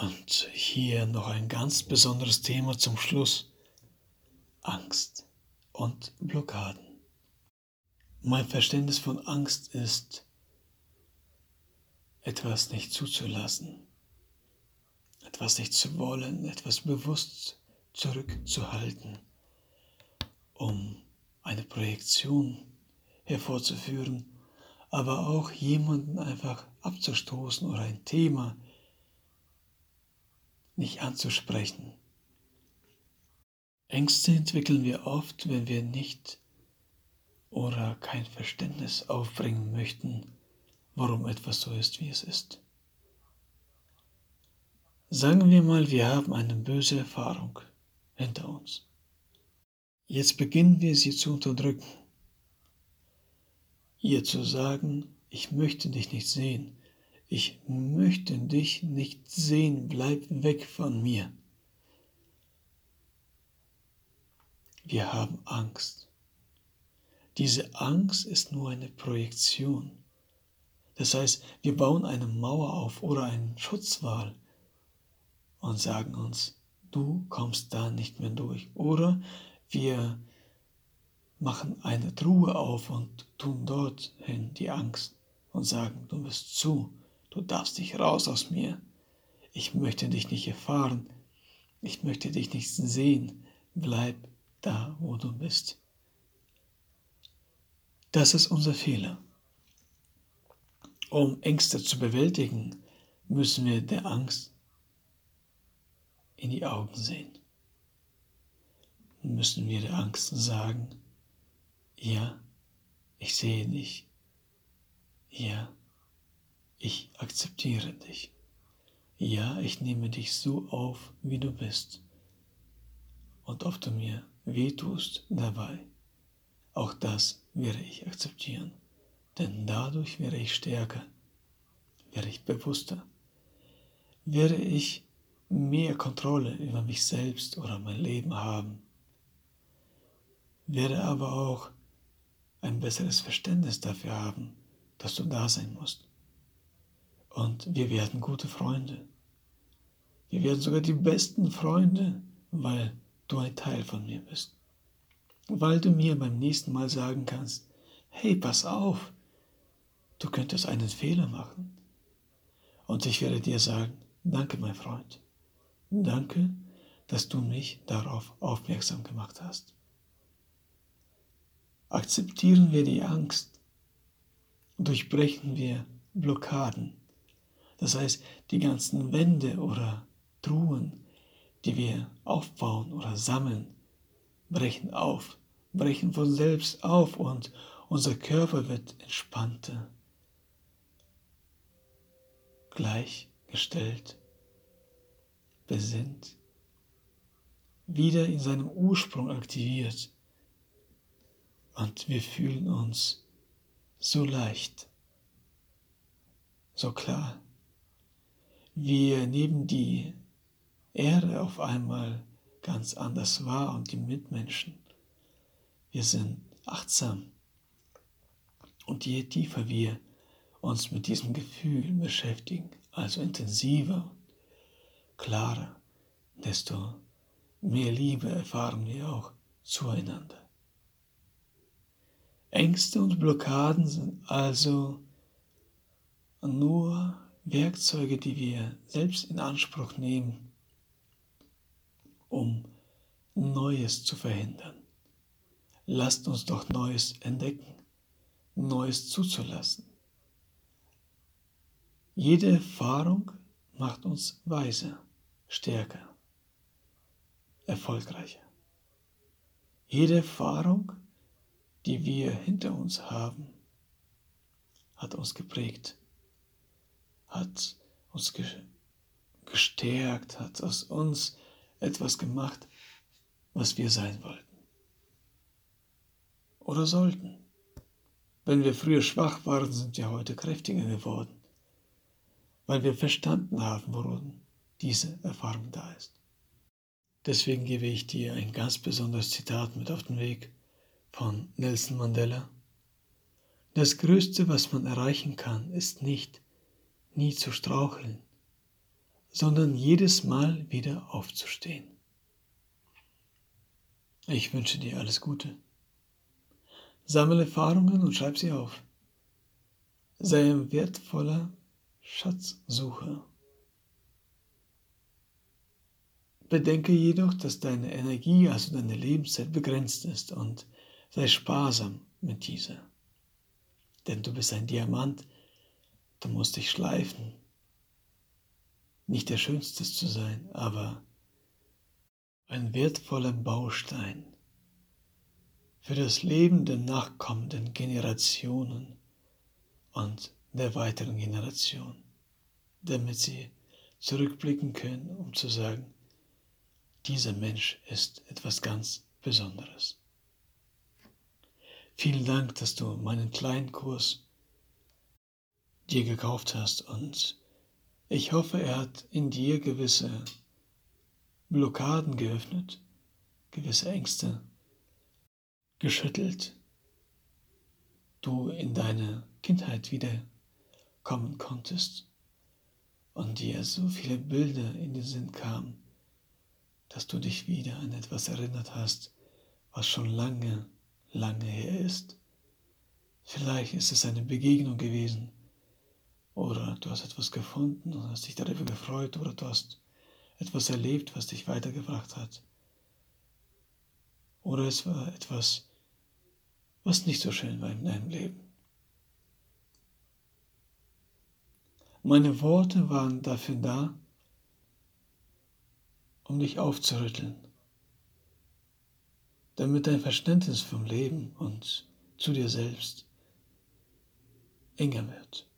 Und hier noch ein ganz besonderes Thema zum Schluss. Angst und Blockaden. Mein Verständnis von Angst ist, etwas nicht zuzulassen, etwas nicht zu wollen, etwas bewusst zurückzuhalten, um eine Projektion hervorzuführen, aber auch jemanden einfach abzustoßen oder ein Thema nicht anzusprechen. Ängste entwickeln wir oft, wenn wir nicht oder kein Verständnis aufbringen möchten, warum etwas so ist, wie es ist. Sagen wir mal, wir haben eine böse Erfahrung hinter uns. Jetzt beginnen wir sie zu unterdrücken. Ihr zu sagen, ich möchte dich nicht sehen, ich möchte dich nicht sehen, bleib weg von mir. Wir haben Angst. Diese Angst ist nur eine Projektion. Das heißt, wir bauen eine Mauer auf oder einen Schutzwall und sagen uns, du kommst da nicht mehr durch. Oder wir machen eine Truhe auf und tun dorthin die Angst und sagen, du bist zu, du darfst dich raus aus mir. Ich möchte dich nicht erfahren, ich möchte dich nicht sehen, bleib da, wo du bist. Das ist unser Fehler. Um Ängste zu bewältigen, müssen wir der Angst in die Augen sehen. Müssen wir der Angst sagen, ja, ich sehe dich. Ja, ich akzeptiere dich. Ja, ich nehme dich so auf, wie du bist. Und ob du mir wehtust dabei, auch das werde ich akzeptieren denn dadurch werde ich stärker, werde ich bewusster, werde ich mehr Kontrolle über mich selbst oder mein Leben haben, werde aber auch ein besseres Verständnis dafür haben, dass du da sein musst. Und wir werden gute Freunde. Wir werden sogar die besten Freunde, weil du ein Teil von mir bist. Weil du mir beim nächsten Mal sagen kannst, hey, pass auf, du könntest einen Fehler machen. Und ich werde dir sagen, danke mein Freund, danke, dass du mich darauf aufmerksam gemacht hast. Akzeptieren wir die Angst, durchbrechen wir Blockaden, das heißt die ganzen Wände oder Truhen, die wir aufbauen oder sammeln, brechen auf, brechen von selbst auf und unser Körper wird entspannter gleichgestellt, besinnt, wieder in seinem Ursprung aktiviert und wir fühlen uns so leicht, so klar. Wir nehmen die Erde auf einmal ganz anders wahr und die Mitmenschen. Wir sind achtsam. Und je tiefer wir uns mit diesem Gefühl beschäftigen, also intensiver, klarer, desto mehr Liebe erfahren wir auch zueinander. Ängste und Blockaden sind also nur Werkzeuge, die wir selbst in Anspruch nehmen, um Neues zu verhindern. Lasst uns doch Neues entdecken, Neues zuzulassen. Jede Erfahrung macht uns weiser, stärker, erfolgreicher. Jede Erfahrung, die wir hinter uns haben, hat uns geprägt, hat uns gestärkt, hat aus uns etwas gemacht, was wir sein wollten oder sollten. Wenn wir früher schwach waren, sind wir heute kräftiger geworden weil wir verstanden haben, worum diese Erfahrung da ist. Deswegen gebe ich dir ein ganz besonderes Zitat mit auf den Weg von Nelson Mandela. Das Größte, was man erreichen kann, ist nicht, nie zu straucheln, sondern jedes Mal wieder aufzustehen. Ich wünsche dir alles Gute. Sammle Erfahrungen und schreib sie auf. Sei ein wertvoller Schatzsucher. Bedenke jedoch, dass deine Energie, also deine Lebenszeit begrenzt ist und sei sparsam mit dieser. Denn du bist ein Diamant, du musst dich schleifen. Nicht der Schönste zu sein, aber ein wertvoller Baustein für das Leben der nachkommenden Generationen und der weiteren Generation, damit sie zurückblicken können, um zu sagen, dieser Mensch ist etwas ganz Besonderes. Vielen Dank, dass du meinen kleinen Kurs dir gekauft hast und ich hoffe, er hat in dir gewisse Blockaden geöffnet, gewisse Ängste geschüttelt, du in deine Kindheit wieder kommen konntest und dir so viele Bilder in den Sinn kamen, dass du dich wieder an etwas erinnert hast, was schon lange, lange her ist. Vielleicht ist es eine Begegnung gewesen oder du hast etwas gefunden und hast dich darüber gefreut oder du hast etwas erlebt, was dich weitergebracht hat. Oder es war etwas, was nicht so schön war in deinem Leben. Meine Worte waren dafür da, um dich aufzurütteln, damit dein Verständnis vom Leben und zu dir selbst enger wird,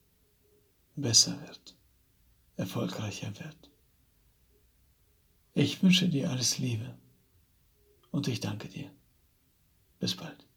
besser wird, erfolgreicher wird. Ich wünsche dir alles Liebe und ich danke dir. Bis bald.